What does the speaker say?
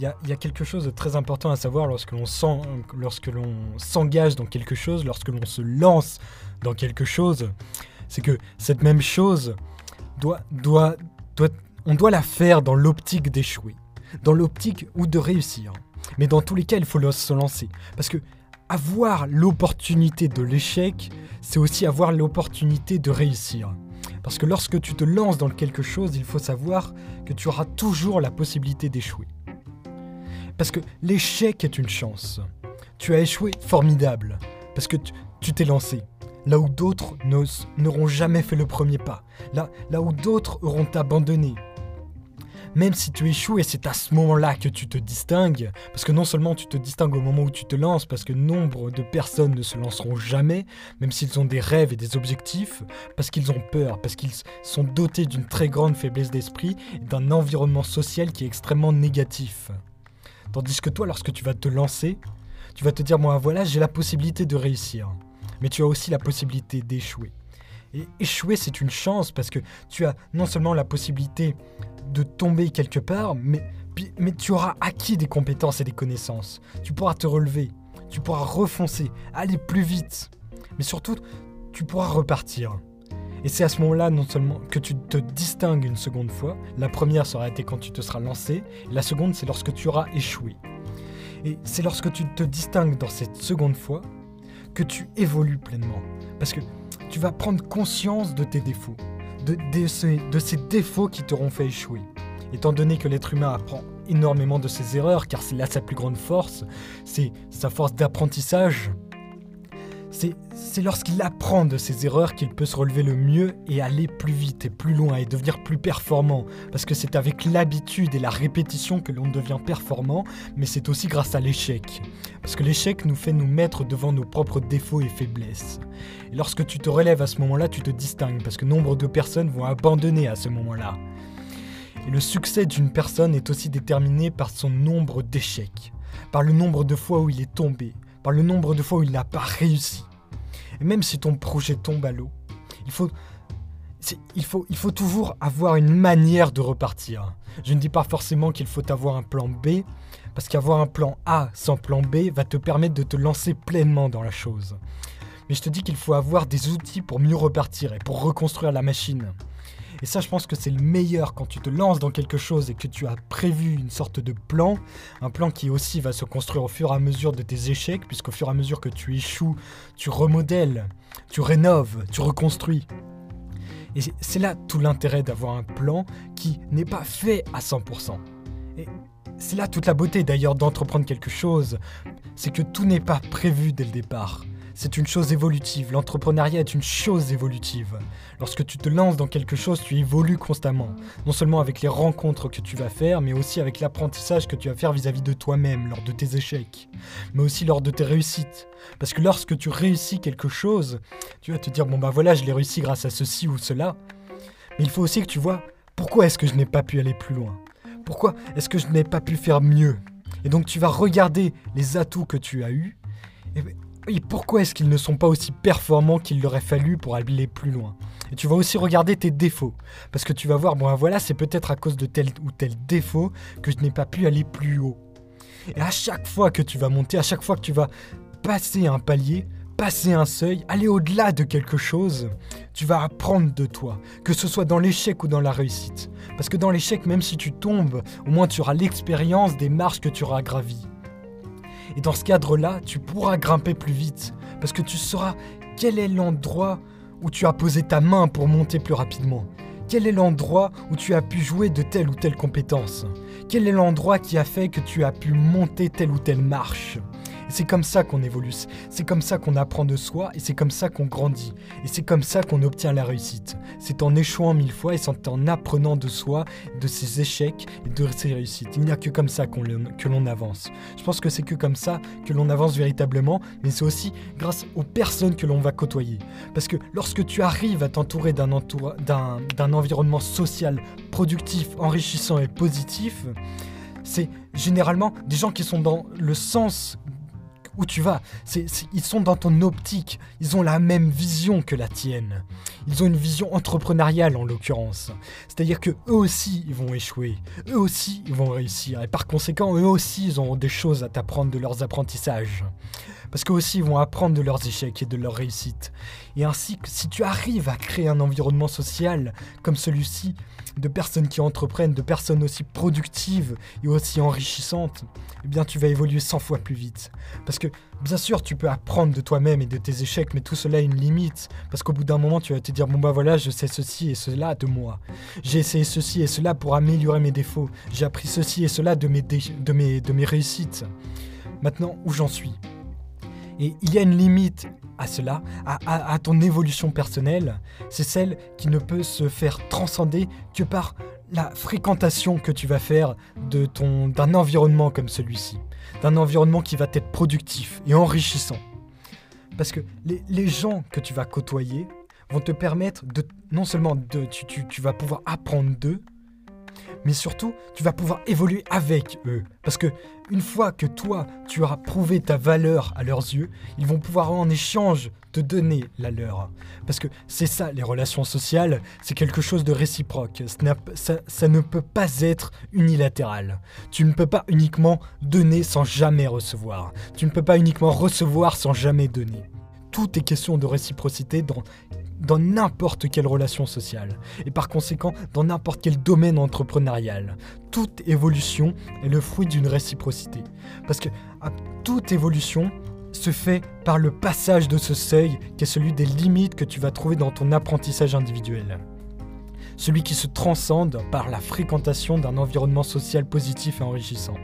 il y, a, quelque chose de très important à savoir lorsque l'on lorsque l'on s'engage dans quelque chose, lorsque l'on se lance dans quelque chose, c'est que cette même chose doit, on doit la faire dans l'optique d'échouer, dans l'optique ou de réussir. Mais dans tous les cas, il faut se lancer. Parce que avoir l'opportunité de l'échec, c'est aussi avoir l'opportunité de réussir. Parce que lorsque tu te lances dans quelque chose, il faut savoir que tu auras toujours la possibilité d'échouer. Parce que l'échec est une chance. Tu as échoué, formidable. Parce que tu t'es lancé. Là où d'autres n'auront jamais fait le premier pas. Là, où d'autres auront abandonné même si tu échoues et c'est à ce moment-là que tu te distingues, parce que non seulement tu te distingues au moment où tu te lances, parce que nombre de personnes ne se lanceront jamais, même s'ils ont des rêves et des objectifs, parce qu'ils ont peur, parce qu'ils sont dotés d'une très grande faiblesse d'esprit et d'un environnement social qui est extrêmement négatif. Tandis que toi, lorsque tu vas te lancer, tu vas te dire, moi voilà, j'ai la possibilité de réussir, mais tu as aussi la possibilité d'échouer. Et échouer, c'est une chance parce que tu as non seulement la possibilité de tomber quelque part, mais, mais tu auras acquis des compétences et des connaissances. Tu pourras te relever, tu pourras refoncer, aller plus vite. Mais surtout, tu pourras repartir. Et c'est à ce moment-là non seulement que tu te distingues une seconde fois, la première sera été quand tu te seras lancé, la seconde c'est lorsque tu auras échoué. Et c'est lorsque tu te distingues dans cette seconde fois que tu évolues pleinement. Parce que tu vas prendre conscience de tes défauts de, de, ces, défauts qui t'auront fait échouer. Étant donné que l'être humain apprend énormément de ses erreurs, car c'est là sa plus grande force, c'est sa force d'apprentissage, c'est lorsqu'il apprend de ses erreurs qu'il peut se relever le mieux et aller plus vite et plus loin et devenir plus performant. Parce que c'est avec l'habitude et la répétition que l'on devient performant, mais c'est aussi grâce à l'échec. Parce que l'échec nous fait nous mettre devant nos propres défauts et faiblesses. Et lorsque tu te relèves à ce moment-là, tu te distingues, parce que nombre de personnes vont abandonner à ce moment-là. Et le succès d'une personne est aussi déterminé par son nombre d'échecs, par le nombre de fois où il est tombé, par le nombre de fois où il n'a pas réussi. Et même si ton projet tombe à l'eau, il faut, il, faut, il faut toujours avoir une manière de repartir. Je ne dis pas forcément qu'il faut avoir un plan B, parce qu'avoir un plan A sans plan B va te permettre de te lancer pleinement dans la chose. Mais je te dis qu'il faut avoir des outils pour mieux repartir et pour reconstruire la machine. Et ça, je pense que c'est le meilleur quand tu te lances dans quelque chose et que tu as prévu une sorte de plan. Un plan qui aussi va se construire au fur et à mesure de tes échecs, puisqu'au fur et à mesure que tu échoues, tu remodèles, tu rénoves, tu reconstruis. Et c'est là tout l'intérêt d'avoir un plan qui n'est pas fait à 100%. Et c'est là toute la beauté d'ailleurs d'entreprendre quelque chose, c'est que tout n'est pas prévu dès le départ c'est une chose évolutive. L'entrepreneuriat est une chose évolutive. Lorsque tu te lances dans quelque chose, tu évolues constamment. Non seulement avec les rencontres que tu vas faire, mais aussi avec l'apprentissage que tu vas faire vis-à-vis de toi-même lors de tes échecs, mais aussi lors de tes réussites. Parce que lorsque tu réussis quelque chose, tu vas te dire, bon bah voilà, je l'ai réussi grâce à ceci ou cela. Mais il faut aussi que tu vois, pourquoi est-ce que je n'ai pas pu aller plus loin? Pourquoi est-ce que je n'ai pas pu faire mieux? Et donc tu vas regarder les atouts que tu as eus. Et pourquoi est-ce qu'ils ne sont pas aussi performants qu'il leur aurait fallu pour aller plus loin? Et tu vas aussi regarder tes défauts. Parce que tu vas voir, bon voilà, c'est peut-être à cause de tel ou tel défaut que je n'ai pas pu aller plus haut. Et à chaque fois que tu vas monter, à chaque fois que tu vas passer un palier, passer un seuil, aller au-delà de quelque chose, tu vas apprendre de toi, que ce soit dans l'échec ou dans la réussite. Parce que dans l'échec, même si tu tombes, au moins tu auras l'expérience des marches que tu auras gravies. Et dans ce cadre-là, tu pourras grimper plus vite, parce que tu sauras quel est l'endroit où tu as posé ta main pour monter plus rapidement. Quel est l'endroit où tu as pu jouer de telle ou telle compétence. Quel est l'endroit qui a fait que tu as pu monter telle ou telle marche c'est comme ça qu'on évolue, c'est comme ça qu'on apprend de soi et c'est comme ça qu'on grandit. Et c'est comme ça qu'on obtient la réussite. C'est en échouant mille fois et en apprenant de soi, de ses échecs et de ses réussites. Il n'y a que comme ça qu'on que l'on avance. Je pense que c'est que comme ça que l'on avance véritablement, mais c'est aussi grâce aux personnes que l'on va côtoyer. Parce que lorsque tu arrives à t'entourer d'un environnement social productif, enrichissant et positif, c'est généralement des gens qui sont dans le sens où tu vas. ils sont dans ton optique. Ils ont la même vision que la tienne. Ils ont une vision entrepreneuriale en l'occurrence. C'est-à-dire que eux aussi, ils vont échouer. Eux aussi, ils vont réussir. Et par conséquent, eux aussi, ils auront des choses à t'apprendre de leurs apprentissages. Parce qu'eux aussi, ils vont apprendre de leurs échecs et de leurs réussites. Et ainsi, si tu arrives à créer un environnement social comme celui-ci, de personnes qui entreprennent, de personnes aussi productives et aussi enrichissantes, eh bien tu vas évoluer 100 fois plus vite. Parce que bien sûr tu peux apprendre de toi-même et de tes échecs, mais tout cela a une limite. Parce qu'au bout d'un moment tu vas te dire bon bah voilà je sais ceci et cela de moi. J'ai essayé ceci et cela pour améliorer mes défauts. J'ai appris ceci et cela de mes, de mes, de mes réussites. Maintenant où j'en suis? Et il y a une limite à cela, à, ton évolution personnelle, c'est celle qui ne peut se faire transcender que par la fréquentation que tu vas faire de ton d'un environnement comme celui-ci, d'un environnement qui va être productif et enrichissant. Parce que les, gens que tu vas côtoyer vont te permettre de non seulement de tu, tu vas pouvoir apprendre d'eux, mais surtout, tu vas pouvoir évoluer avec eux. Parce que une fois que toi, tu auras prouvé ta valeur à leurs yeux, ils vont pouvoir en échange te donner la leur. Parce que c'est ça, les relations sociales, c'est quelque chose de réciproque. Ça, ne peut pas être unilatéral. Tu ne peux pas uniquement donner sans jamais recevoir. Tu ne peux pas uniquement recevoir sans jamais donner. Tout est question de réciprocité dans dans n'importe quelle relation sociale, et par conséquent dans n'importe quel domaine entrepreneurial. Toute évolution est le fruit d'une réciprocité. Parce que toute évolution se fait par le passage de ce seuil qui est celui des limites que tu vas trouver dans ton apprentissage individuel. Celui qui se transcende par la fréquentation d'un environnement social positif et enrichissant.